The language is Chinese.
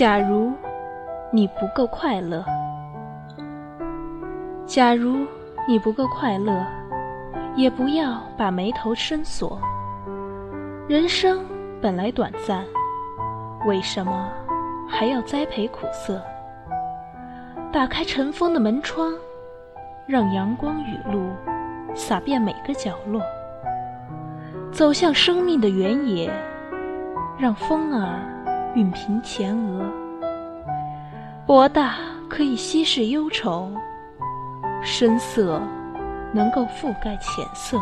假如你不够快乐，假如你不够快乐，也不要把眉头深锁。人生本来短暂，为什么还要栽培苦涩？打开尘封的门窗，让阳光雨露洒遍每个角落。走向生命的原野，让风儿熨平前额。博大可以稀释忧愁，深色能够覆盖浅色。